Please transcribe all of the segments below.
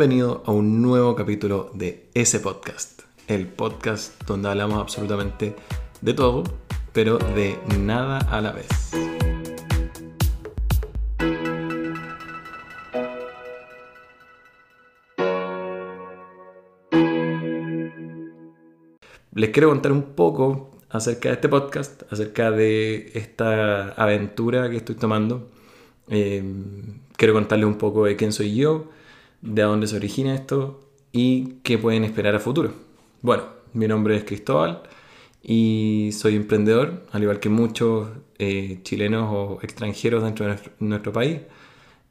Bienvenido a un nuevo capítulo de ese podcast, el podcast donde hablamos absolutamente de todo, pero de nada a la vez. Les quiero contar un poco acerca de este podcast, acerca de esta aventura que estoy tomando. Eh, quiero contarles un poco de quién soy yo, de dónde se origina esto y qué pueden esperar a futuro. Bueno, mi nombre es Cristóbal y soy emprendedor, al igual que muchos eh, chilenos o extranjeros dentro de nuestro, país.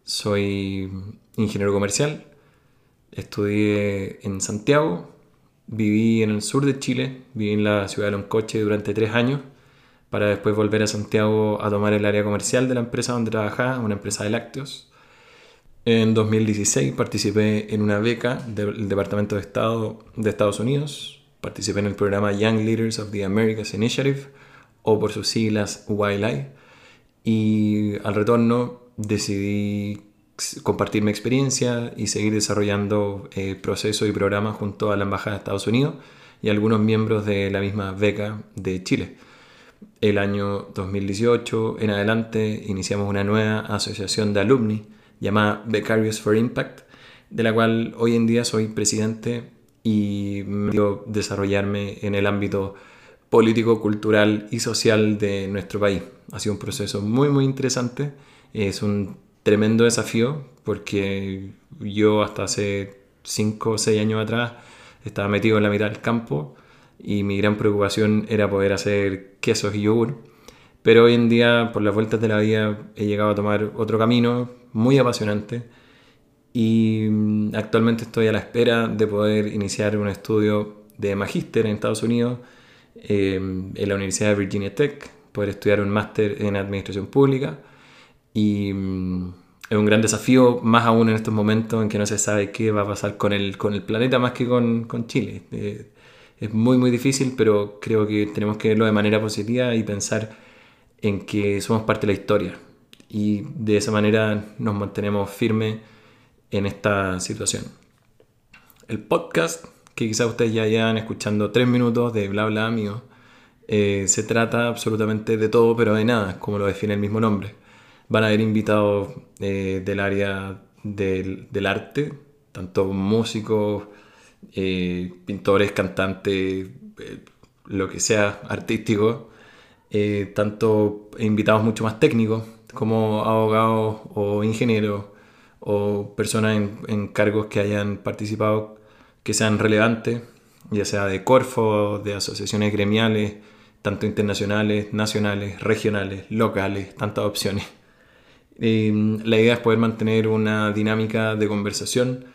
Soy ingeniero comercial, estudié en Santiago, viví en el sur de Chile, viví en la ciudad de Loncoche durante tres años, para después volver a Santiago a tomar el área comercial de la empresa donde trabajaba, una empresa de lácteos. En 2016 participé en una beca del Departamento de Estado de Estados Unidos. Participé en el programa Young Leaders of the Americas Initiative, o por sus siglas YLI. Y al retorno decidí compartir mi experiencia y seguir desarrollando eh, procesos y programas junto a la Embajada de Estados Unidos y algunos miembros de la misma beca de Chile. El año 2018 en adelante iniciamos una nueva asociación de alumni llamada Becarious for Impact, de la cual hoy en día soy presidente y me dio desarrollarme en el ámbito político, cultural y social de nuestro país. Ha sido un proceso muy, muy interesante. Es un tremendo desafío porque yo hasta hace 5 o 6 años atrás estaba metido en la mitad del campo y mi gran preocupación era poder hacer quesos y yogur. Pero hoy en día, por las vueltas de la vida, he llegado a tomar otro camino, muy apasionante y mm, actualmente estoy a la espera de poder iniciar un estudio de magíster en Estados Unidos em, en la Universidad de Virginia Tech, poder estudiar un máster en administración pública y mm, es un gran desafío, más aún en estos momentos en que no se sabe qué va a pasar con el, con el planeta más que con, con Chile. Eh, es muy muy difícil, pero creo que tenemos que verlo de manera positiva y pensar en que somos parte de la historia y de esa manera nos mantenemos firmes en esta situación. El podcast, que quizás ustedes ya llevan escuchando tres minutos de bla bla mío, eh, se trata absolutamente de todo, pero de nada, como lo define el mismo nombre. Van a haber invitados eh, del área del, del, arte, tanto músicos, eh, pintores, cantantes, lo que sea artístico, tanto invitados mucho más técnicos, como abogados o ingenieros o personas en, cargos que hayan participado que sean relevantes, ya sea de Corfo, de asociaciones gremiales, tanto internacionales, nacionales, regionales, locales, tantas opciones. la idea es poder mantener una dinámica de conversación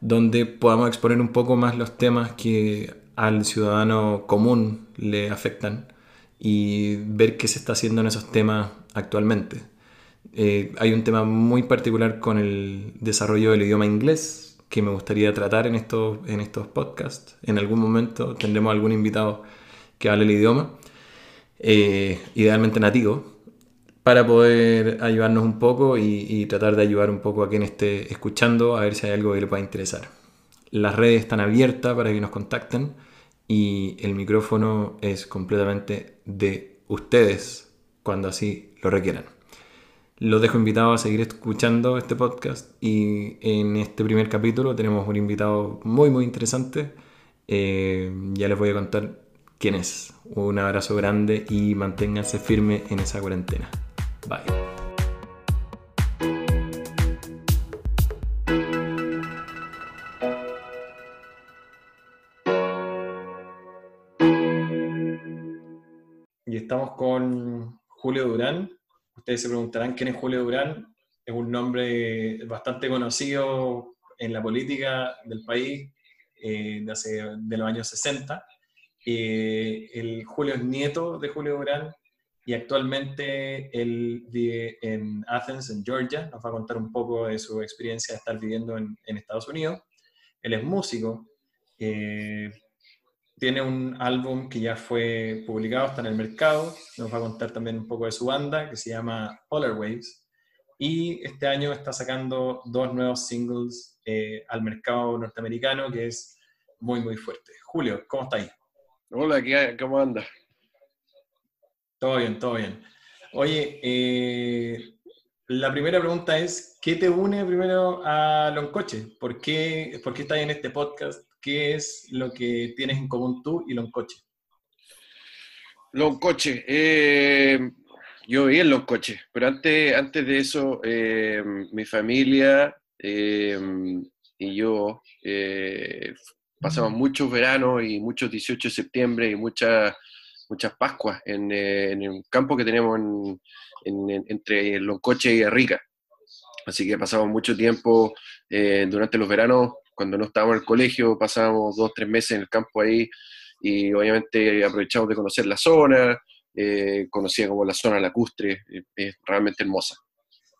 donde podamos exponer un poco más los temas que al ciudadano común le afectan y ver qué se está haciendo en esos temas actualmente. Eh, hay un tema muy particular con el desarrollo del idioma inglés que me gustaría tratar en estos, en estos podcasts. En algún momento tendremos algún invitado que hable el idioma, eh, idealmente nativo, para poder ayudarnos un poco y, y, tratar de ayudar un poco a quien esté escuchando a ver si hay algo que le pueda interesar. Las redes están abiertas para que nos contacten y el micrófono es completamente de ustedes cuando así lo requieran. Los dejo invitados a seguir escuchando este podcast y en este primer capítulo tenemos un invitado muy muy interesante. Eh, ya les voy a contar quién es. Un abrazo grande y manténganse firme en esa cuarentena. Bye. Estamos con Julio Durán, Ustedes se preguntarán quién es Julio Durán. Es un nombre bastante conocido en la política del país eh, de, hace, de los años 60. Eh, el Julio es nieto de Julio Durán y actualmente él vive en Athens, en Georgia. Nos va a contar un poco de su experiencia de estar viviendo en, en Estados Unidos. Él es músico. Eh, tiene un álbum que ya fue publicado, está en el mercado. Nos va a contar también un poco de su banda, que se llama Polar Waves. y este año está sacando dos nuevos singles eh, al mercado norteamericano que es muy, muy fuerte. Julio, ¿cómo está ahí? Hola, ¿cómo anda? Todo bien, todo bien. Oye, eh, la primera pregunta es, ¿qué te une primero a Loncoche? ¿Por qué, ¿Por qué estás en este podcast? ¿Qué es lo que tienes en común tú y Loncoche? Loncoche, eh, yo vi en Loncoche, pero antes, antes de eso, eh, mi familia eh, y yo pasamos muchos veranos y muchos 18 de septiembre y muchas muchas Pascuas en, en el campo que tenemos en, entre Loncoche y Arrica. Así que pasamos mucho tiempo eh, durante los veranos, cuando no estábamos en el colegio, pasábamos dos, tres meses en el campo ahí y obviamente aprovechamos de conocer la zona, eh, conocía como la zona lacustre, eh, es realmente hermosa.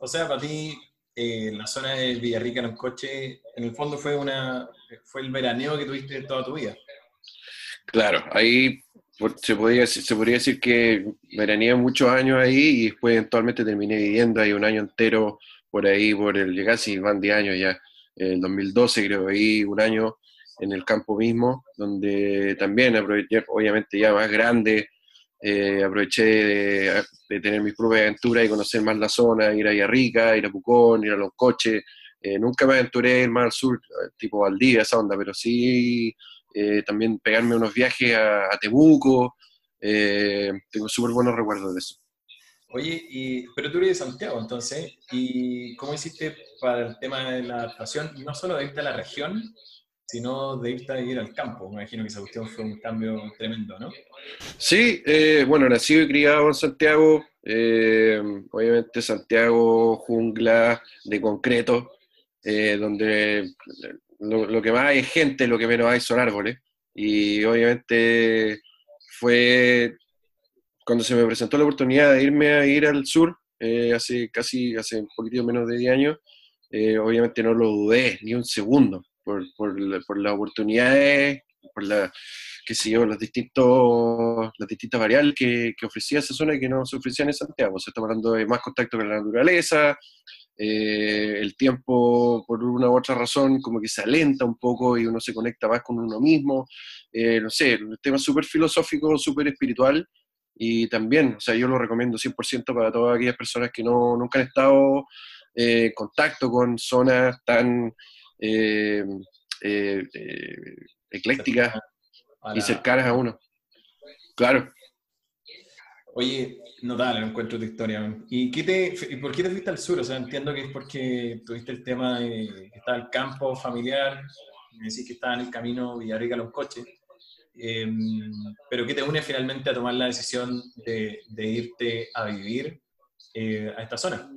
O sea, para ti la zona de Villarrica, Loncoche, en el fondo fue, una, fue el veraneo que tuviste toda tu vida. Claro, ahí se, podría, se podría decir que veraneé muchos años ahí y después eventualmente terminé viviendo ahí un año entero por ahí, por el, casi van 10 años ya, el 2012 creo, ahí un año en el campo mismo, donde también aproveché, obviamente ya más grande, eh, aproveché de, tener mis propias aventuras y conocer más la zona, ir a Rica, ir a Pucón, ir a los coches. Eh, nunca me aventuré ir más al sur, tipo Valdivia, esa onda, pero sí eh, también pegarme unos viajes a, Temuco. Eh, tengo súper buenos recuerdos de eso. Oye, y, pero tú eres de Santiago, entonces, ¿y cómo hiciste para el tema de la adaptación? No solo de irte a la región, sino de irte a ir al campo. Me imagino que esa fue un cambio tremendo, ¿no? Sí, eh, bueno, nacido y criado en Santiago, obviamente Santiago, jungla de concreto, donde lo, que más hay es gente, lo que menos hay son árboles. Y obviamente fue cuando se me presentó la oportunidad de irme a ir al sur, eh, hace casi, hace un poquito menos de 10 años, eh, obviamente no lo dudé ni un segundo por, por, por las oportunidades, por la, qué sé yo, distintos, las distintas variables que, que, ofrecía esa zona y que no se ofrecían en Santiago. Se está hablando de más contacto con la naturaleza, eh, el tiempo por una u otra razón como que se alenta un poco y uno se conecta más con uno mismo, eh, no sé, un tema súper filosófico, súper espiritual y también, o sea, yo lo recomiendo 100% para todas aquellas personas que no, nunca han estado eh, en contacto con zonas tan eclécticas y cercanas a uno. Claro. Oye, notable, no encuentro tu historia. ¿Y, qué te, por qué te fuiste al sur? O sea, entiendo que es porque tuviste el tema de que estaba el campo familiar, me decís que estaba en el camino Villarrica a los coches. Em, pero ¿qué te une finalmente a tomar la decisión de, irte a vivir eh, a esta zona?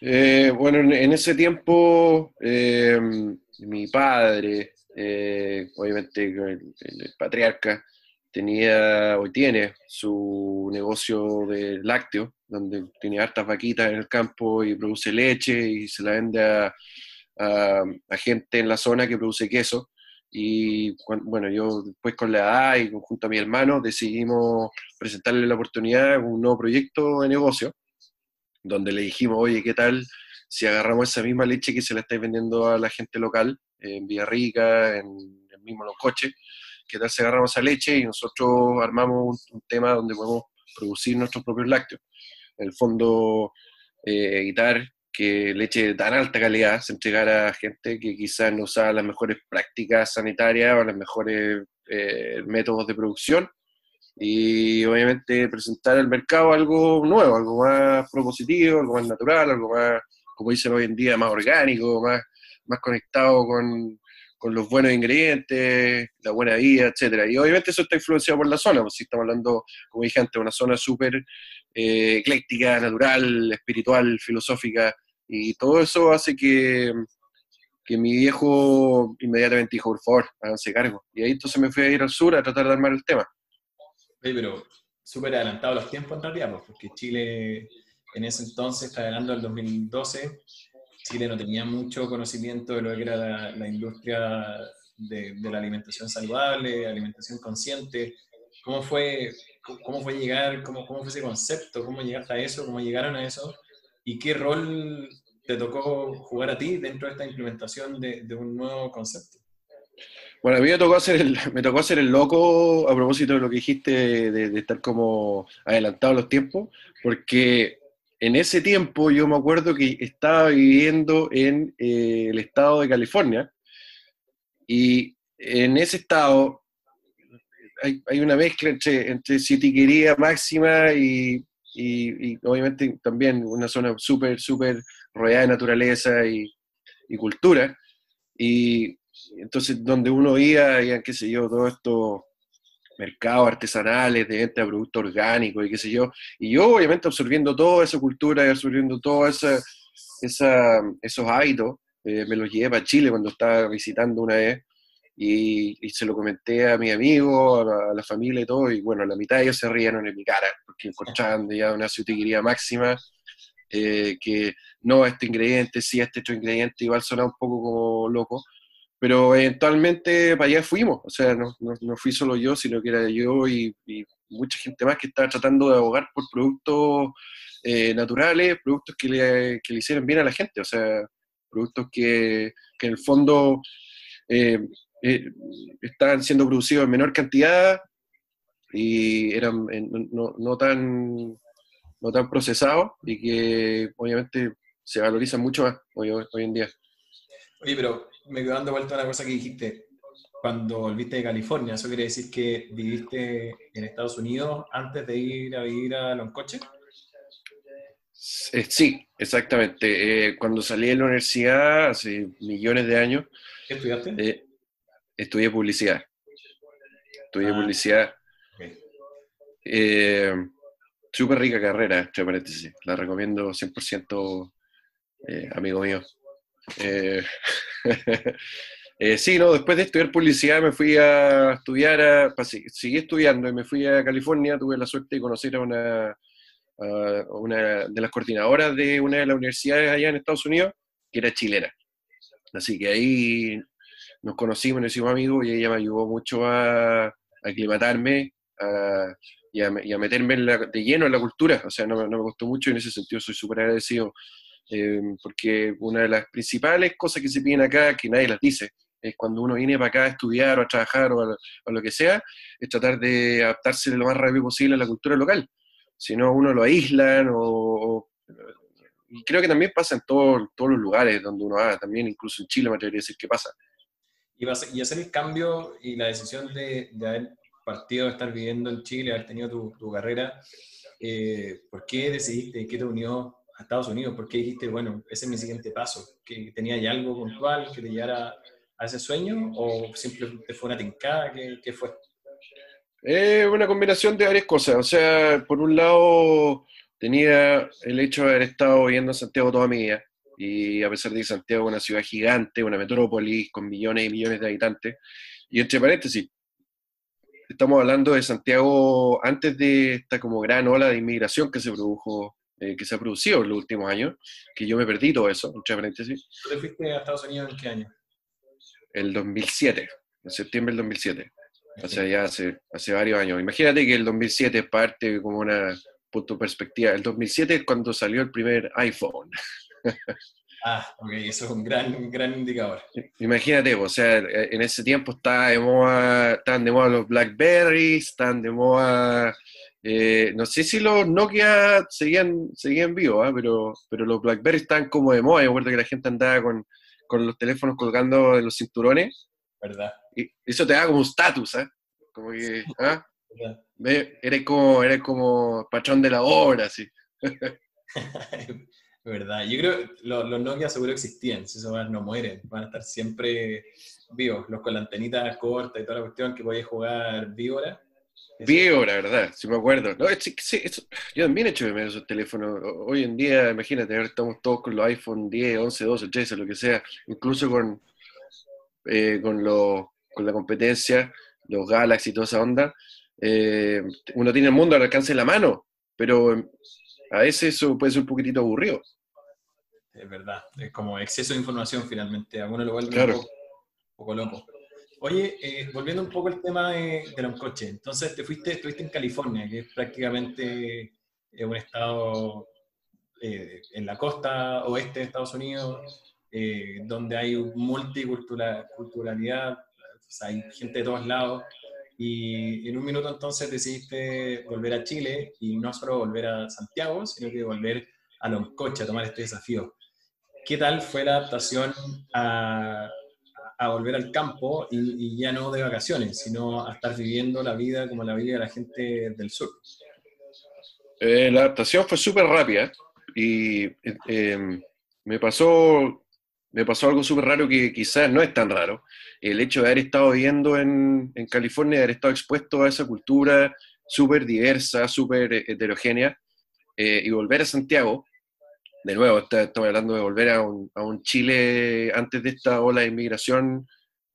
Eh, bueno, en, ese tiempo em, mi padre, eh, obviamente el patriarca, tenía, hoy tiene su negocio de lácteo, donde tiene hartas vaquitas en el campo y produce leche y se la vende a, gente en la zona que produce queso. Y bueno, yo después con la edad y junto a mi hermano decidimos presentarle la oportunidad un nuevo proyecto de negocio, donde le dijimos, oye, ¿qué tal si agarramos esa misma leche que se la estáis vendiendo a la gente local, en Villarrica, en el mismo Los Coches, ¿qué tal si agarramos esa leche y nosotros armamos un, tema donde podemos producir nuestros propios lácteos? En el fondo, eh, evitar que leche de tan alta calidad se entregara a gente que quizás no usaba las mejores prácticas sanitarias o los mejores eh, métodos de producción y obviamente presentar al mercado algo nuevo, algo más propositivo, algo más natural, algo más, como dicen hoy en día, más orgánico, más, más conectado con, con los buenos ingredientes, la buena vida, etcétera. Y obviamente eso está influenciado por la zona, pues si estamos hablando, como dije antes, una zona súper eh, ecléctica, natural, espiritual, filosófica, y todo eso hace que, que mi viejo inmediatamente dijo, por favor, háganse cargo. Y ahí entonces me fui a ir al sur a tratar de armar el tema. Sí, pero súper adelantado los tiempos en realidad, pues, porque Chile en ese entonces, está hablando del 2012, Chile no tenía mucho conocimiento de lo que era la, industria de, la alimentación saludable, alimentación consciente. ¿Cómo fue, cómo fue llegar, cómo, cómo fue ese concepto, cómo llegaste a eso, cómo llegaron a eso? ¿Y qué rol te tocó jugar a ti dentro de esta implementación de, un nuevo concepto? Bueno, a mí me tocó, hacer el, me tocó hacer el loco a propósito de lo que dijiste de, estar como adelantado los tiempos, porque en ese tiempo yo me acuerdo que estaba viviendo en eh, el estado de California y en ese estado hay, una mezcla entre, entre sitiquería máxima y, y, obviamente también una zona súper, súper rodeada de naturaleza y, y, cultura. Y entonces donde uno iba, y qué sé yo, todos estos mercados artesanales de venta de productos orgánicos y qué sé yo. Y yo obviamente absorbiendo toda esa cultura y absorbiendo todos esa, esa, esos hábitos, eh, me los llevé para Chile cuando estaba visitando una vez y, se lo comenté a mi amigo, a la, familia y todo, y bueno, la mitad de ellos se rieron en mi cara, porque encontraban ya una sutiquería máxima, eh, que no, este ingrediente, sí, este otro ingrediente, igual sonaba un poco como loco, pero eventualmente para allá fuimos, o sea, no, no, fui solo yo, sino que era yo y, mucha gente más que estaba tratando de abogar por productos eh, naturales, productos que le, que le hicieran bien a la gente, o sea, productos que, que en el fondo... Eh, eh, estaban siendo producidos en menor cantidad y eran no, no, tan, no tan procesados y que obviamente se valorizan mucho más hoy, hoy en día. Oye, pero me quedo dando vuelta a una cosa que dijiste. Cuando volviste de California, ¿eso quiere decir que viviste en Estados Unidos antes de ir a vivir a Loncoche? Eh, sí, exactamente. Eh, cuando salí de la universidad hace millones de años. ¿Qué estudiaste? Eh, estudié publicidad. Estudié ah, publicidad. Eh, súper rica carrera, entre paréntesis. La recomiendo 100% eh, amigo mío. Eh, sí, no, después de estudiar publicidad me fui a estudiar, a, seguí estudiando y me fui a California. Tuve la suerte de conocer a una, a una de las coordinadoras de una de las universidades allá en Estados Unidos, que era chilena. Así que ahí nos conocimos, nos hicimos amigos y ella me ayudó mucho a, aclimatarme y, a, meterme de lleno en la cultura. O sea, no, me costó mucho y en ese sentido soy súper agradecido. Eh, porque una de las principales cosas que se piden acá, que nadie las dice, es cuando uno viene para acá a estudiar o a trabajar o a, lo que sea, es tratar de adaptarse lo más rápido posible a la cultura local. Si no, uno lo aíslan o, y creo que también pasa en todos los lugares donde uno va, también incluso en Chile me atrevería a decir que pasa. Y, hacer el cambio y la decisión de, haber partido, de estar viviendo en Chile, haber tenido tu, carrera, eh, ¿por qué decidiste, qué te unió a Estados Unidos? ¿Por qué dijiste, bueno, ese es mi siguiente paso? ¿Que tenía ya algo puntual que te llevara a ese sueño o simplemente fue una tincada? ¿Qué, qué fue? Eh, una combinación de varias cosas. O sea, por un lado tenía el hecho de haber estado viviendo en Santiago toda mi vida y a pesar de que Santiago es una ciudad gigante, una metrópolis con millones y millones de habitantes, y entre paréntesis, estamos hablando de Santiago antes de esta como gran ola de inmigración que se produjo, eh, que se ha producido en los últimos años, que yo me perdí todo eso, entre paréntesis. ¿Tú te fuiste a Estados Unidos en qué año? El 2007, en septiembre del 2007. O sea, ya hace, hace varios años. Imagínate que el 2007 es parte como una punto perspectiva. El 2007 es cuando salió el primer iPhone. Ah, ok, eso es un gran, gran indicador. Imagínate, o sea, en ese tiempo estaba de moda, estaban de moda los Blackberries, estaban de moda, eh, no sé si los Nokia seguían, seguían vivos, ¿ah? pero, pero los Blackberries estaban como de moda, me acuerdo que la gente andaba con, con los teléfonos colgando en los cinturones. ¿Verdad? Y eso te da como un status, ¿eh? Como que, ¿ah? Eres como, eres como patrón de la obra, así. verdad. Yo creo que los, Nokia seguro existían, si esos no mueren, van a estar siempre vivos, los con la antenita corta y toda la cuestión que podías jugar víbora. Víbora, ¿verdad? Si me acuerdo. No, yo también he hecho de menos esos teléfonos. Hoy en día, imagínate, estamos todos con los iPhone 10, 11, 12, 13, lo que sea, incluso con, eh, con, con la competencia, los Galaxy y toda esa onda. Eh, uno tiene el mundo al alcance de la mano, pero a veces eso puede ser un poquitito aburrido es verdad. Es como exceso de información finalmente. A uno lo vuelve un, poco, loco. Oye, eh, volviendo un poco al tema de, de coche. Entonces, te fuiste, estuviste en California, que es prácticamente eh, un estado eh, en la costa oeste de Estados Unidos, eh, donde hay multiculturalidad, hay gente de todos lados, y en un minuto entonces decidiste volver a Chile y no solo volver a Santiago, sino que volver a Loncoche a tomar este desafío. ¿Qué tal fue la adaptación a, volver al campo y, ya no de vacaciones, sino a estar viviendo la vida como la vida de la gente del sur? Eh, la adaptación fue súper rápida y eh, em, me, pasó, me pasó algo súper raro que quizás no es tan raro. El hecho de haber estado viviendo en, California, de haber estado expuesto a esa cultura súper diversa, súper heterogénea, eh, y volver a Santiago, de nuevo, estamos hablando de volver a un, a un, Chile antes de esta ola de inmigración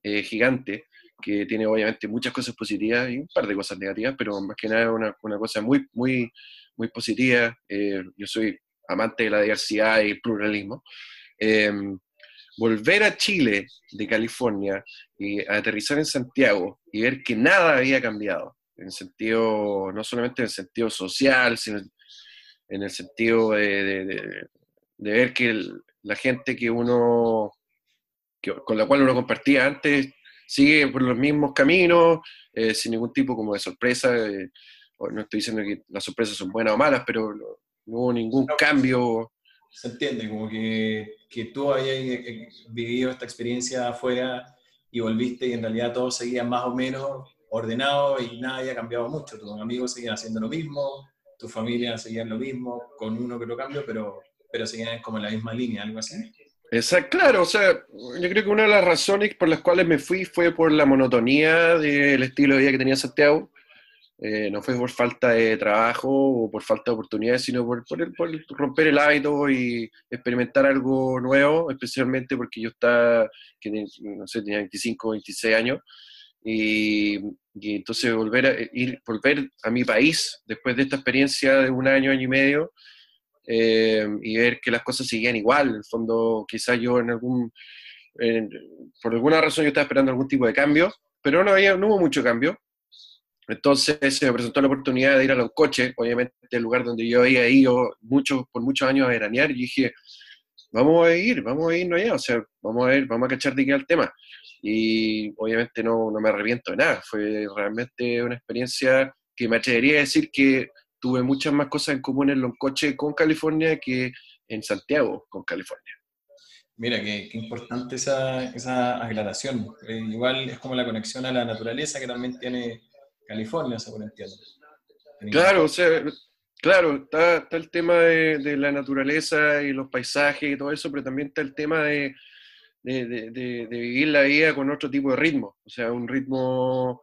eh, gigante, que tiene obviamente muchas cosas positivas y un par de cosas negativas, pero más que nada una, una cosa muy, muy, muy positiva. Eh, yo soy amante de la diversidad y pluralismo. Em, volver a Chile de California y aterrizar en Santiago y ver que nada había cambiado, en sentido, no solamente en sentido social, sino en el sentido de, de ver que la gente que uno, con la cual uno compartía antes, sigue por los mismos caminos, eh, sin ningún tipo como de sorpresa. Eh, no estoy diciendo que las sorpresas son buenas o malas, pero no, hubo ningún cambio. Se entiende, como que, que tú hayas eh, vivido esta experiencia afuera y volviste y en realidad todo seguía más o menos ordenado y nada había cambiado mucho. Tus amigos seguían haciendo lo mismo, tu familia seguía lo mismo, con uno que lo cambio, pero pero siguen como en la misma línea, algo así. Exacto, claro, o sea, yo creo que una de las razones por las cuales me fui fue por la monotonía del estilo de vida que tenía Santiago. Eh, no fue por falta de trabajo o por falta de oportunidades, sino por, por, el, por, romper el hábito y experimentar algo nuevo, especialmente porque yo estaba, que, no sé, tenía 25, 26 años, y, y, entonces volver a, ir, volver a mi país después de esta experiencia de un año, año y medio, eh, y ver que las cosas seguían igual. En el fondo, quizás yo en algún, por alguna razón yo estaba esperando algún tipo de cambio, pero no, había, no hubo mucho cambio. Entonces se me presentó la oportunidad de ir a los coches, obviamente el lugar donde yo había ido mucho, por muchos años a veranear, y dije, vamos a ir, vamos a irnos allá, o sea, vamos a ver, vamos a cachar de qué el tema. Y obviamente no, no me arrepiento de nada, fue realmente una experiencia que me atrevería a decir que tuve muchas más cosas en común en Loncoche con California que en Santiago con California. Mira, qué, importante esa, esa aclaración. Eh, igual es como la conexión a la naturaleza que también tiene California, según entiendo. Claro, o sea, claro, está, está el tema de, de, la naturaleza y los paisajes y todo eso, pero también está el tema de, de, de vivir la vida con otro tipo de ritmo. O sea, un ritmo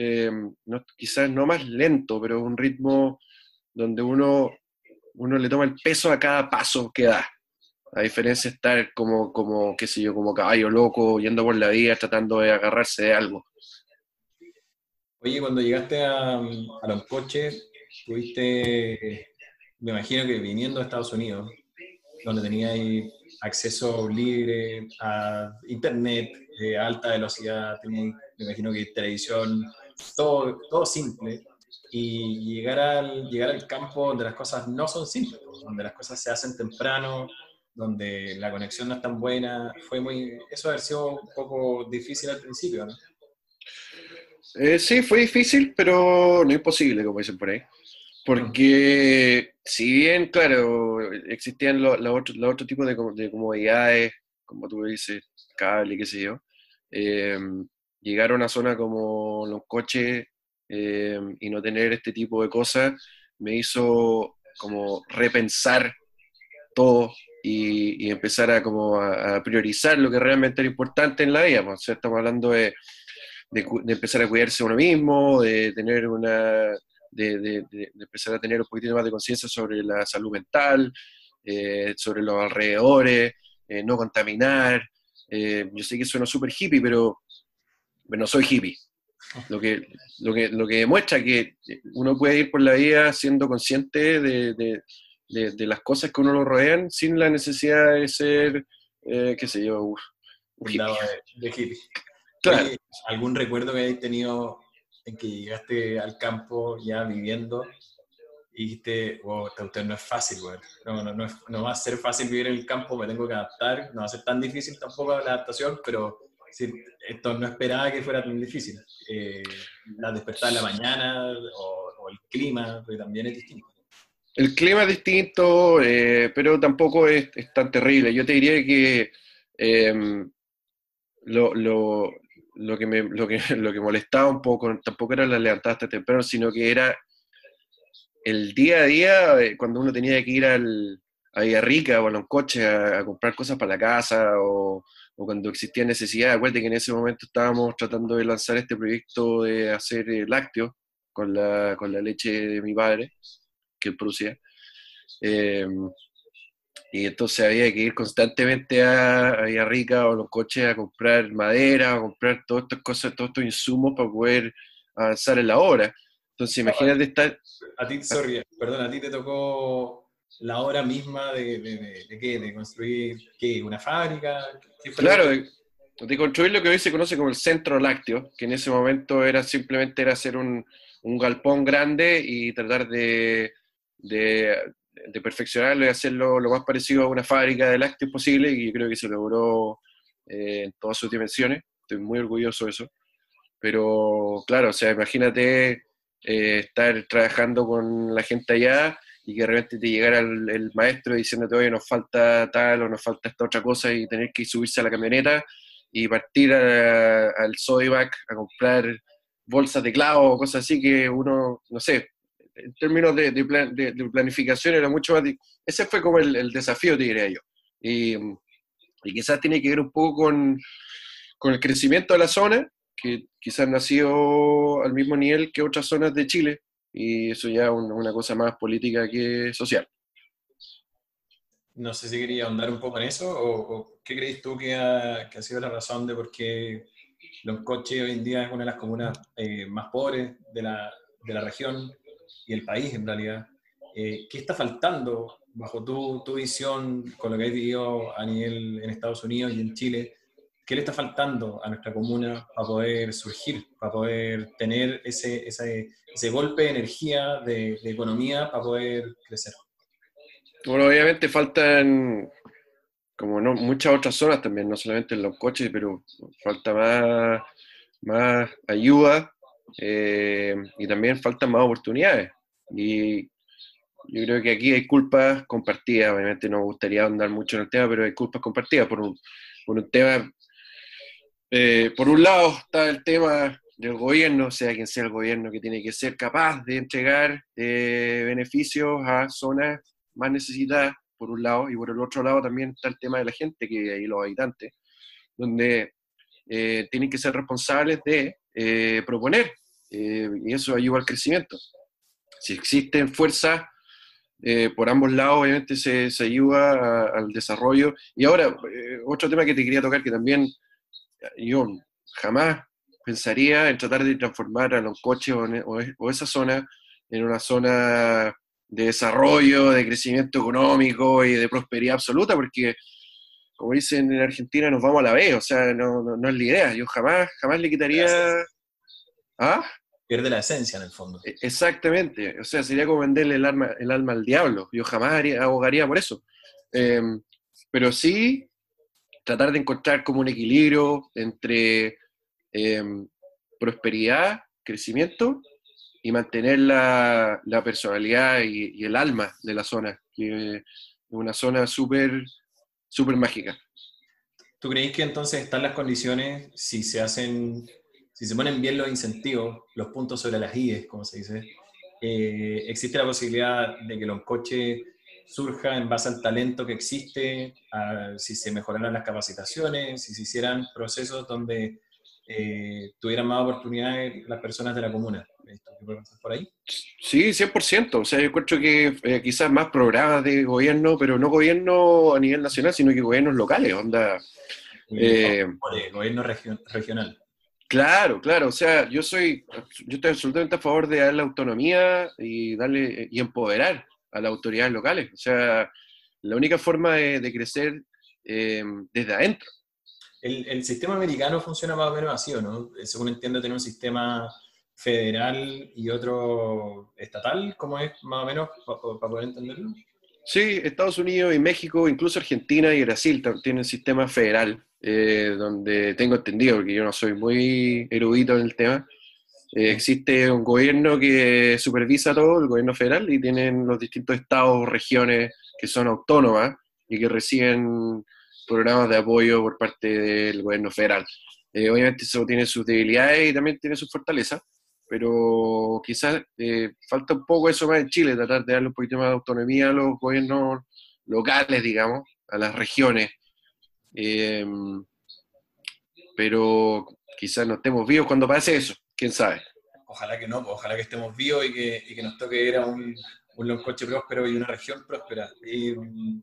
eh, no, quizás no más lento, pero un ritmo donde uno, uno le toma el peso a cada paso que da. A diferencia de estar como, como, qué sé yo, como caballo loco, yendo por la vida, tratando de agarrarse de algo. Oye, cuando llegaste a, a los coches, tuviste, me imagino que viniendo a Estados Unidos, donde tenías acceso libre a internet, de alta velocidad, me imagino que televisión, todo, todo simple y llegar al, llegar al campo donde las cosas no son simples, donde las cosas se hacen temprano, donde la conexión no es tan buena, fue muy, eso ha sido un poco difícil al principio, ¿no? Eh, sí, fue difícil, pero no imposible, como dicen por ahí. Porque si bien, claro, existían los lo otros otro tipo de, de, comodidades, como tú dices, cable, qué sé yo, eh, llegar a una zona como los coches eh, y no tener este tipo de cosas me hizo como repensar todo y, empezar a, como a, priorizar lo que realmente era importante en la vida. Pues, o sea, estamos hablando de, de, empezar a cuidarse uno mismo, de tener una... De, de empezar a tener un poquito más de conciencia sobre la salud mental, eh, sobre los alrededores, eh, no contaminar. yo sé que suena súper hippie, pero, pero no soy hippie. Lo que, lo, que, lo que demuestra que uno puede ir por la vida siendo consciente de, de, de, las cosas que uno lo rodean sin la necesidad de ser, eh, qué sé yo, un hippie. Claro. ¿Algún recuerdo que hayas tenido en que llegaste al campo ya viviendo y dijiste, wow, usted no es fácil, güey. No, no, no, va a ser fácil vivir en el campo, me tengo que adaptar. No va a ser tan difícil tampoco la adaptación, pero esto no esperaba que fuera tan difícil. Eh, la despertar en la mañana o, el clima, que también es distinto. El clima es distinto, eh, pero tampoco es, tan terrible. Yo te diría que em, lo, lo, lo, que me, lo, que, lo que molestaba un poco tampoco era la levantada hasta temprano, sino que era el día a día, eh, cuando uno tenía que ir al, a Villarrica o a un coche a, comprar cosas para la casa o, cuando existía necesidad, acuérdate que en ese momento estábamos tratando de lanzar este proyecto de hacer eh, lácteos con la, con la leche de mi padre, que él producía. Em, y entonces había que ir constantemente a, a Villarrica o a los coches a comprar madera, a comprar todas estas cosas, todos estos insumos para poder avanzar en la obra. Entonces, imagínate estar... A ti, sorry, perdón, a ti te tocó la hora misma de, de, qué, de construir qué, una fábrica. claro, de, construir lo que hoy se conoce como el centro lácteo, que en ese momento era simplemente era hacer un, un galpón grande y tratar de, de, perfeccionarlo y hacerlo lo más parecido a una fábrica de lácteos posible, y yo creo que se logró eh, en todas sus dimensiones. Estoy muy orgulloso de eso. Pero claro, o sea, imagínate eh, estar trabajando con la gente allá y que de repente te llegara el, maestro diciéndote, oye, nos falta tal o nos falta esta otra cosa y tener que subirse a la camioneta y partir al Sodivac a comprar bolsas de clavo o cosas así que uno, no sé, en términos de, de, planificación era mucho más... Ese fue como el, desafío, te diría yo. Y, y, quizás tiene que ver un poco con, con el crecimiento de la zona que quizás nació al mismo nivel que otras zonas de Chile, y eso ya es una cosa más política que social. No sé si quería ahondar un poco en eso, o, qué crees tú que ha, que ha, sido la razón de por qué Loncoche hoy en día es una de las comunas eh, más pobres de la, de la, región y el país en realidad. Eh, ¿Qué está faltando bajo tu, tu visión con lo que has vivido a nivel en Estados Unidos y en Chile ¿Qué le está faltando a nuestra comuna para poder surgir, para poder tener ese, ese, ese golpe de energía, de, economía, para poder crecer? Bueno, obviamente faltan, como no, muchas otras zonas también, no solamente en los coches, pero falta más, más ayuda eh, y también faltan más oportunidades. Y yo creo que aquí hay culpas compartidas, obviamente no me gustaría andar mucho en el tema, pero hay culpas compartidas por un, por un tema eh, por un lado está el tema del gobierno, sea quien sea el gobierno, que tiene que ser capaz de entregar eh, beneficios a zonas más necesitadas, por un lado, y por el otro lado también está el tema de la gente, que hay los habitantes, donde eh, tienen que ser responsables de proponer, y eso ayuda al crecimiento. Si existen fuerzas por ambos lados, obviamente se, se ayuda al desarrollo. Y ahora, otro tema que te quería tocar, que también yo jamás pensaría en tratar de transformar a los coches o, esa zona en una zona de desarrollo, de crecimiento económico y de prosperidad absoluta, porque, como dicen en Argentina, nos vamos a la vez, o sea, no, no, es la idea. Yo jamás, jamás le quitaría... ¿Ah? Pierde la esencia en el fondo. E, exactamente, o sea, sería como venderle el alma, el alma al diablo. Yo jamás abogaría por eso. Em, pero sí tratar de encontrar como un equilibrio entre em, prosperidad, crecimiento y mantener la, personalidad y, el alma de la zona, que es una zona súper súper mágica. ¿Tú crees que entonces están las condiciones, si se hacen, si se ponen bien los incentivos, los puntos sobre las IES, como se dice, eh, existe la posibilidad de que los coches surja en base al talento que existe, si se mejoraran las capacitaciones, si se hicieran procesos donde eh, tuvieran más oportunidades las personas de la comuna. por ahí? Sí, 100%. O sea, yo encuentro que eh, quizás más programas de gobierno, pero no gobierno a nivel nacional, sino que gobiernos locales, onda... Eh, gobierno regional. Claro, claro. O sea, yo soy, yo estoy absolutamente a favor de darle autonomía y darle y empoderar a las autoridades locales. O sea, la única forma de, crecer eh, desde adentro. El, sistema americano funciona más o menos así, ¿o no? Según entiendo, tiene un sistema federal y otro estatal? ¿Cómo es más o menos para poder entenderlo? Sí, Estados Unidos y México, incluso Argentina y Brasil tienen sistema federal, eh, donde tengo entendido, porque yo no soy muy erudito en el tema, eh, existe un gobierno que supervisa todo, el gobierno federal, y tienen los distintos estados, regiones que son autónomas y que reciben programas de apoyo por parte del gobierno federal. Eh, obviamente eso tiene sus debilidades y también tiene sus fortalezas, pero quizás eh, falta un poco eso más en Chile, tratar de darle un poquito más de autonomía a los gobiernos locales, digamos, a las regiones. Em, pero quizás no estemos vivos cuando pase eso, quién sabe. Ojalá que no, pues, ojalá que estemos vivos y que, y que nos toque ir a un, un coche próspero y una región próspera. Em,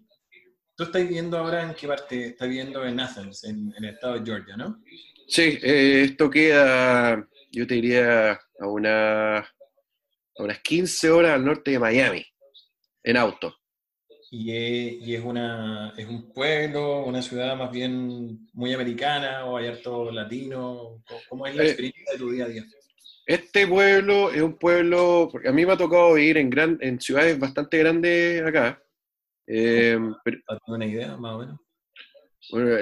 ¿Tú estás viviendo ahora en qué parte? Estás viviendo en Athens, en, en el estado de Georgia, ¿no? Sí, eh, esto queda yo te diría a, unas 15 horas al norte de Miami, en auto. ¿Y es, una, es un pueblo, una ciudad más bien muy americana o hay harto latino? ¿Cómo es la eh, experiencia de tu día a día? Este pueblo es un pueblo, porque a mí me ha tocado vivir en, gran, en ciudades bastante grandes acá. Eh, una idea, más o menos?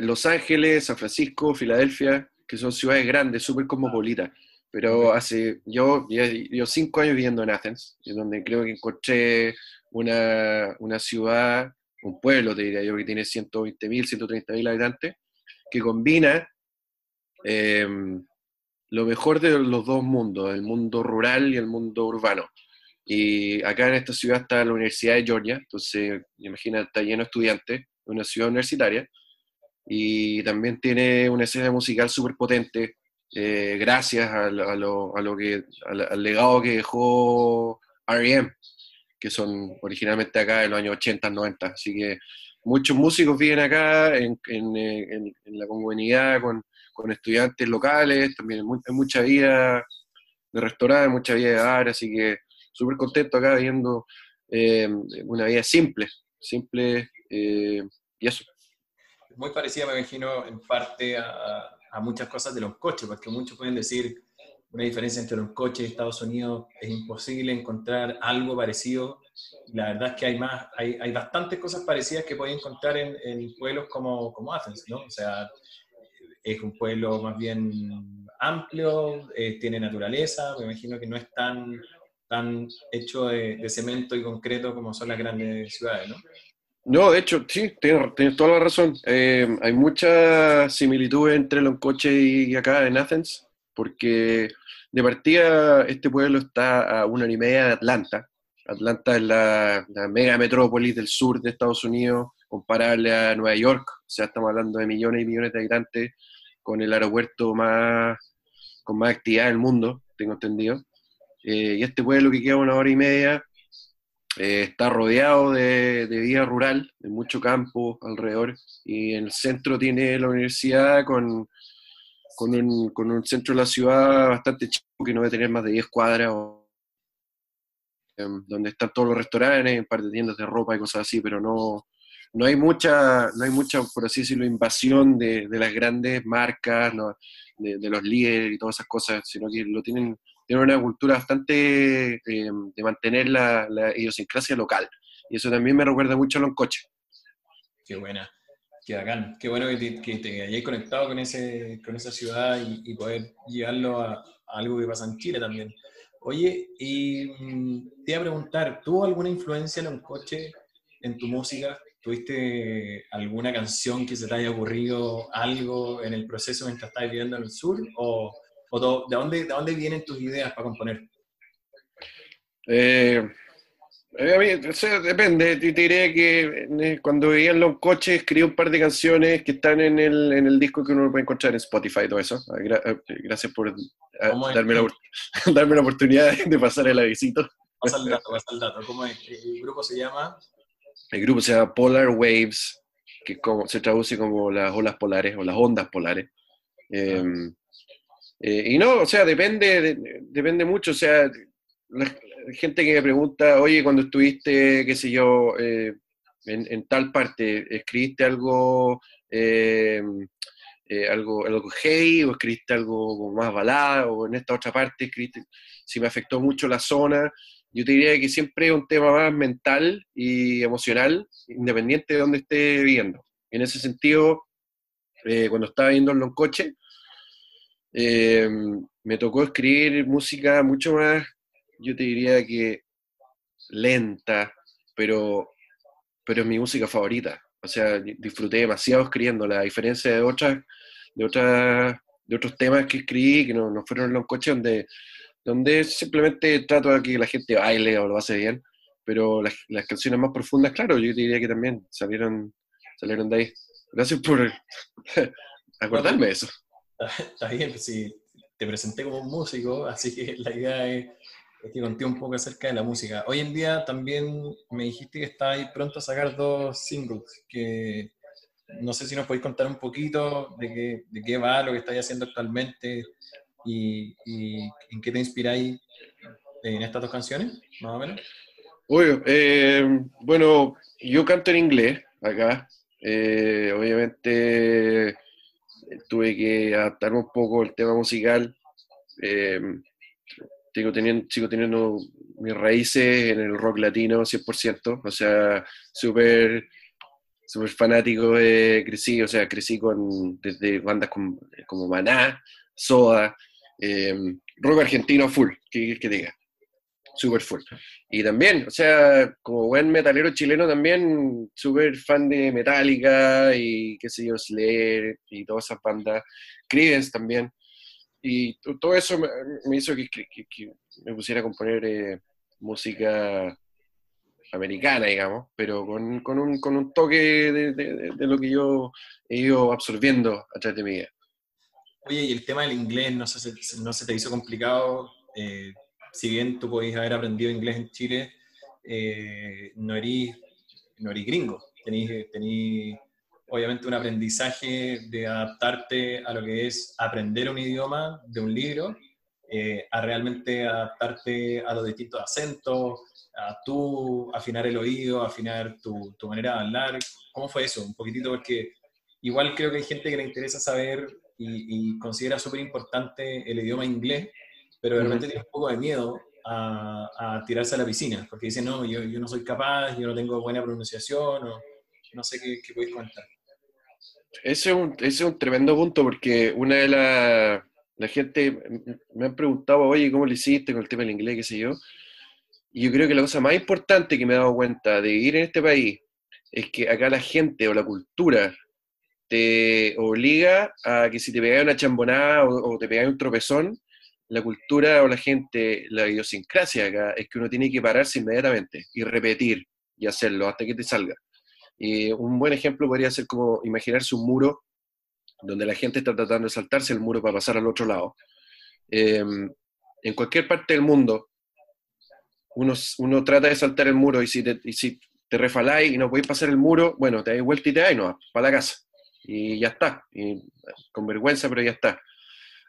Los Ángeles, San Francisco, Filadelfia, que son ciudades grandes, súper cosmopolitas. Pero hace, yo, yo cinco años viviendo en Athens, en donde creo que encontré una, una ciudad, un pueblo, te diría yo, que tiene 120.000, 130.000 habitantes, que combina em, lo mejor de los dos mundos, el mundo rural y el mundo urbano. Y acá en esta ciudad está la Universidad de Georgia, entonces, imagina, está lleno de estudiantes, una ciudad universitaria, y también tiene una escena musical súper potente, eh, gracias a, lo, a, lo, que, al, legado que dejó R.E.M., que son originalmente acá en los años 80, 90. Así que muchos músicos viven acá en, en, en, la comunidad con, con, estudiantes locales, también hay mucha vida de restaurantes, mucha vida de bar, así que súper contento acá viendo eh, una vida simple, simple eh, y eso. Muy parecida, me imagino, en parte a, a muchas cosas de los coches, porque muchos pueden decir una diferencia entre los coches de Estados Unidos, es imposible encontrar algo parecido. La verdad es que hay, más, hay, hay bastantes cosas parecidas que pueden encontrar en, en, pueblos como, como Athens, ¿no? O sea, es un pueblo más bien amplio, eh, tiene naturaleza, me imagino que no es tan, tan hecho de, de cemento y concreto como son las grandes ciudades, ¿no? No, de hecho, sí, tienes, toda la razón. Eh, hay mucha similitud entre Loncoche y acá en Athens, porque de partida este pueblo está a una hora y media de Atlanta. Atlanta es la, mega metrópolis del sur de Estados Unidos, comparable a Nueva York, o sea, estamos hablando de millones y millones de habitantes, con el aeropuerto más, con más actividad del mundo, tengo entendido. Eh, y este pueblo que queda una hora y media eh, está rodeado de, vida rural, de mucho campo alrededor, y en el centro tiene la universidad con, con, un, con un centro de la ciudad bastante chico, que no debe tener más de 10 cuadras, em, donde están todos los restaurantes, un par de tiendas de ropa y cosas así, pero no, no hay mucha, no hay mucha, por así decirlo, invasión de, de las grandes marcas, de, de, los líderes y todas esas cosas, sino que lo tienen tiene una cultura bastante eh, de mantener la, idiosincrasia local. Y eso también me recuerda mucho a Loncoche. Qué buena, qué bacán. Qué bueno que te, que hayáis conectado con, ese, con esa ciudad y, poder llevarlo a, algo que pasa en Chile también. Oye, y mm, te iba a preguntar, ¿tuvo alguna influencia Loncoche en tu música? ¿Tuviste alguna canción que se te haya ocurrido algo en el proceso mientras estás viviendo en el sur? ¿O, de, dónde, de dónde vienen tus ideas para componer? Eh, mí, depende. Te diré que eh, cuando veía en los coches escribí un par de canciones que están en el, en el disco que uno puede encontrar en Spotify y todo eso. Ah, eh, gracias por darme, la, darme la oportunidad de pasar el avisito. Pasa el dato, pasa el dato. ¿Cómo es? ¿El grupo se llama? El grupo se llama Polar Waves, que como, se traduce como las olas polares o las ondas polares. Eh, eh, y no, o sea, depende, depende mucho, o sea, la, gente que me pregunta, oye, cuando estuviste, qué sé yo, eh, en, tal parte, ¿escribiste algo eh, eh, algo, algo heavy o escribiste algo más balada o en esta otra parte escribiste si me afectó mucho la zona. Yo te diría que siempre es un tema más mental y emocional, independiente de dónde esté viviendo. En ese sentido, cuando estaba viendo en coche, me tocó escribir música mucho más, yo te diría que lenta, pero, pero es mi música favorita. O sea, disfruté demasiado escribiéndola, a diferencia de otras, de otras, de otros temas que escribí, que no, no fueron los coches, donde, donde simplemente trato de que la gente baile o lo hace bien. Pero las, las canciones más profundas, claro, yo diría que también salieron, salieron de ahí. Gracias por acordarme de eso. Está bien, sí, te presenté como un músico, así que la idea es que conté un poco acerca de la música. Hoy en día también me dijiste que estáis pronto a sacar dos singles, que no sé si nos podéis contar un poquito de qué, de qué va lo que estáis haciendo actualmente y, en qué te inspiráis en estas dos canciones, más o menos. Eh, bueno, yo canto en inglés acá. Eh, obviamente tuve que adaptar un poco el tema musical. Eh, sigo teniendo, sigo teniendo mis raíces en el rock latino 100%, o sea, súper super fanático, de crecí, o sea, crecí con, desde bandas como, como Maná, Soda, em, rock argentino full, que, que diga, súper full. Y también, o sea, como buen metalero chileno también, súper fan de Metallica y qué sé yo, Slayer y todas esas bandas, Creedence también. Y todo eso me, hizo que, me pusiera a componer eh, música americana, digamos, pero con, con, un, con un, toque de, de, lo que yo he ido absorbiendo a través de mi vida. Oye, y el tema del inglés, ¿no se, no se te hizo complicado? Eh, si bien tú podías haber aprendido inglés en Chile, eh, no, eres, no eres gringo, tenés, tenés obviamente un aprendizaje de adaptarte a lo que es aprender un idioma de un libro, eh, a realmente adaptarte a los distintos acentos, a tú afinar el oído, afinar tu, tu manera de hablar. ¿Cómo fue eso? Un poquitito porque igual creo que hay gente que le interesa saber y, considera súper importante el idioma inglés, pero de repente tiene un poco de miedo a, a, tirarse a la piscina, porque dice, no, yo, yo, no soy capaz, yo no tengo buena pronunciación, o no sé qué, qué podéis contar. Ese es, un, tremendo punto porque una de las... La gente me ha preguntado, oye, ¿cómo lo hiciste con el tema del inglés, qué sé yo? Y yo creo que la cosa más importante que me he dado cuenta de vivir en este país es que acá la gente o la cultura te obliga a que si te pegáis una chambonada o, te pegáis un tropezón, la cultura o la gente, la idiosincrasia acá es que uno tiene que pararse inmediatamente y repetir y hacerlo hasta que te salga. Y un buen ejemplo podría ser como imaginarse un muro donde la gente está tratando de saltarse el muro para pasar al otro lado. Em, en cualquier parte del mundo, uno, uno, trata de saltar el muro y si te, y si te refaláis y no podéis pasar el muro, bueno, te dais vuelta y te dais, no, para la casa. Y ya está. Y, con vergüenza, pero ya está.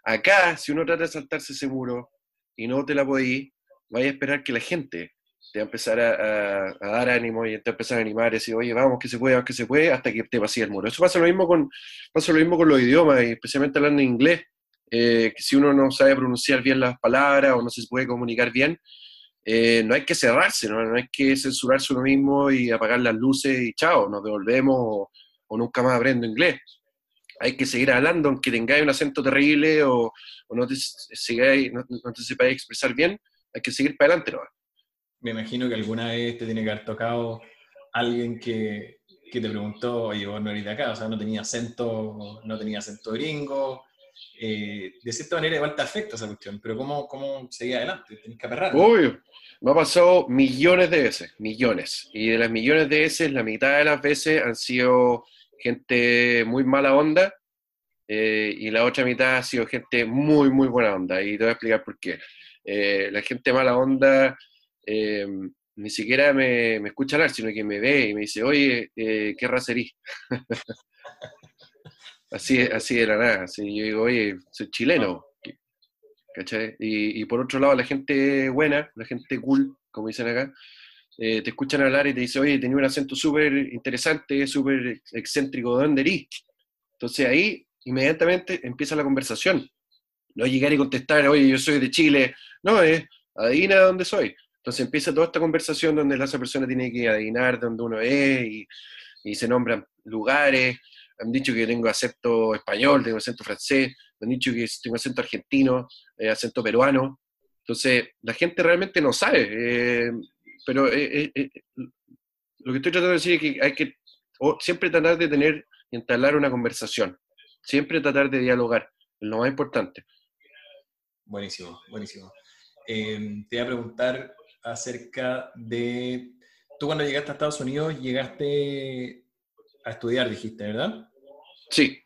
Acá, si uno trata de saltarse ese muro y no te la podéis, vais a esperar que la gente te va a empezar a, dar ánimo y te va a empezar a animar y decir, oye, vamos, que se puede, vamos, que se puede, hasta que te vacíe el muro. Eso pasa lo mismo con, pasa lo mismo con los idiomas, especialmente hablando en inglés, eh, que si uno no sabe pronunciar bien las palabras o no se puede comunicar bien, eh, no hay que cerrarse, ¿no? no hay que censurarse uno mismo y apagar las luces y chao, nos devolvemos o, nunca más aprendo inglés. Hay que seguir hablando, aunque tengáis un acento terrible o, no, te, sigáis, no, te sepáis expresar bien, hay que seguir para adelante. ¿no? Me imagino que alguna vez te tiene que haber tocado alguien que, que te preguntó, oye, vos no eres de acá, o sea, no tenía acento, no tenía acento gringo. Eh, de cierta manera igual te afecta esa cuestión, pero ¿cómo, cómo seguir adelante? Tenés que aperrar. Obvio. Me ha pasado millones de veces, millones. Y de las millones de veces, la mitad de las veces han sido gente muy mala onda eh, y la otra mitad ha sido gente muy, muy buena onda. Y te voy a explicar por qué. Eh, la gente mala onda eh, ni siquiera me, me, escucha hablar, sino que me ve y me dice, oye, eh, ¿qué raza eres? así, así de la nada. Así, yo digo, oye, soy chileno. ¿Cachai? Y, por otro lado, la gente buena, la gente cool, como dicen acá, eh, te escuchan hablar y te dicen, oye, tenía un acento súper interesante, súper excéntrico, ¿de dónde eres? Entonces ahí inmediatamente empieza la conversación. No llegar y contestar, oye, yo soy de Chile. No, es, adivina dónde soy. Entonces empieza toda esta conversación donde esa persona tiene que adivinar dónde uno es y, y se nombran lugares. Han dicho que tengo acento español, tengo acento francés, han dicho que tengo acento argentino, eh, acento peruano. Entonces, la gente realmente no sabe. Eh, pero eh, lo que estoy tratando de decir es que hay que siempre tratar de tener, entablar una conversación. Siempre tratar de dialogar, es lo más importante. Buenísimo, buenísimo. te voy a preguntar acerca de, tú cuando llegaste a Estados Unidos llegaste a estudiar, dijiste, ¿verdad? Sí.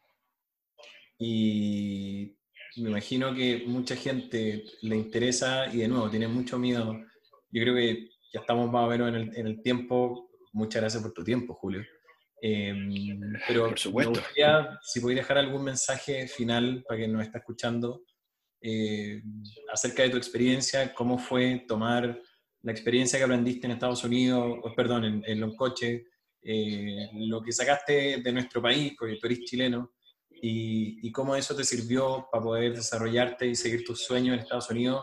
Y me imagino que mucha gente le interesa y de nuevo tiene mucho miedo. Yo creo que ya estamos más o menos en el, tiempo. Muchas gracias por tu tiempo, Julio. Em, pero por supuesto. si podéis dejar algún mensaje final para quien nos está escuchando eh, acerca de tu experiencia, cómo fue tomar la experiencia que aprendiste en Estados Unidos, perdón, en, en Loncoche, eh, lo que sacaste de nuestro país, porque tú eres chileno, y, cómo eso te sirvió para poder desarrollarte y seguir tus sueños en Estados Unidos.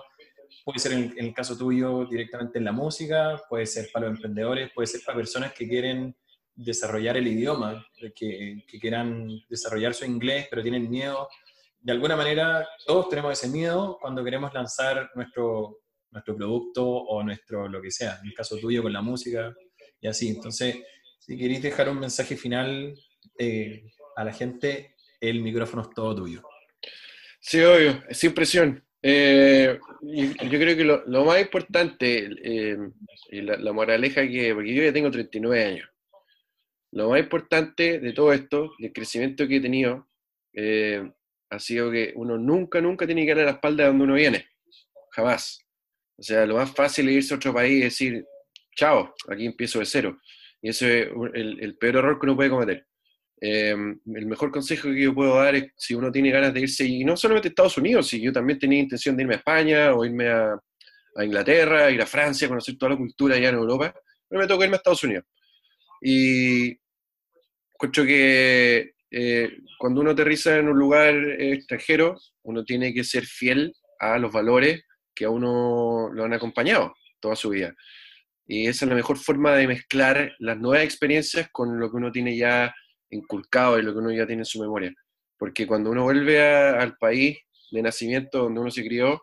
Puede ser en, el caso tuyo directamente en la música, puede ser para los emprendedores, puede ser para personas que quieren desarrollar el idioma, que, que quieran desarrollar su inglés, pero tienen miedo. De alguna manera, todos tenemos ese miedo cuando queremos lanzar nuestro, nuestro producto o nuestro lo que sea, en el caso tuyo con la música y así. Entonces, si queréis dejar un mensaje final eh, a la gente, el micrófono es todo tuyo. Sí, obvio, sin presión. Eh, yo, creo que lo, más importante, eh, y la, moraleja que, porque yo ya tengo 39 años, lo más importante de todo esto, del crecimiento que he tenido, ha sido que uno nunca, nunca tiene que a la espalda de donde uno viene. Jamás. O sea, lo más fácil es irse a otro país y decir, chao, aquí empiezo de cero. Y ese es el, peor error que uno puede cometer. Em, el mejor consejo que yo puedo dar es si uno tiene ganas de irse, y no solamente a Estados Unidos, si yo también tenía intención de irme a España o irme a, Inglaterra, ir a Francia, conocer toda la cultura allá en Europa, pero me tocó irme a Estados Unidos. Y encuentro que eh, cuando uno aterriza en un lugar extranjero, uno tiene que ser fiel a los valores que a uno lo han acompañado toda su vida. Y esa es la mejor forma de mezclar las nuevas experiencias con lo que uno tiene ya inculcado y lo que uno ya tiene en su memoria. Porque cuando uno vuelve al país de nacimiento donde uno se crió,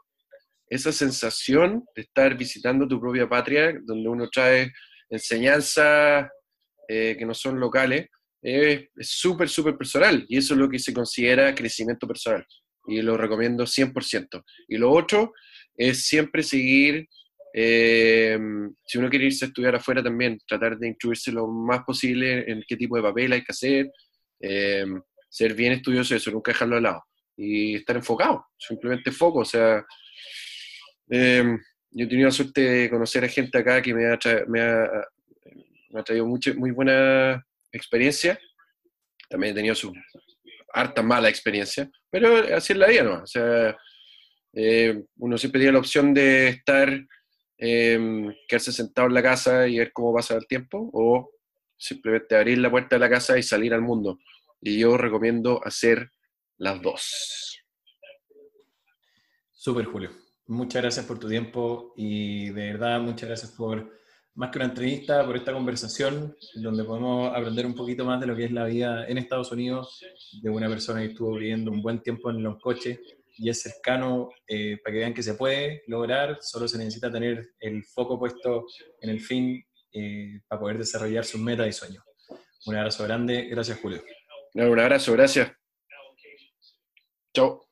esa sensación de estar visitando tu propia patria, donde uno trae enseñanzas eh, que no son locales, es súper, súper personal. Y eso es lo que se considera crecimiento personal. Y lo recomiendo 100%. Y lo otro es siempre seguir, eh, si uno quiere irse a estudiar afuera también, tratar de incluirse lo más posible en qué tipo de papel hay que hacer, eh, ser bien estudioso de eso, nunca dejarlo al lado y estar enfocado, simplemente foco, o sea, eh, yo he tenido la suerte de conocer a gente acá que me ha, me ha, me ha traído mucha, muy buena experiencia, también he tenido su harta mala experiencia, pero así es la vida, ¿no? O sea, eh, uno siempre tiene la opción de estar, eh, quedarse sentado en la casa y ver cómo pasa el tiempo, o simplemente abrir la puerta de la casa y salir al mundo. Y yo recomiendo hacer las dos. Súper, Julio. Muchas gracias por tu tiempo y de verdad muchas gracias por, más que una entrevista, por esta conversación donde podemos aprender un poquito más de lo que es la vida en Estados Unidos de una persona que estuvo viviendo un buen tiempo en los coches y es cercano eh, para que vean que se puede lograr, solo se necesita tener el foco puesto en el fin eh, para poder desarrollar sus metas y sueños. Un abrazo grande, gracias Julio. Un abrazo, gracias. Chao.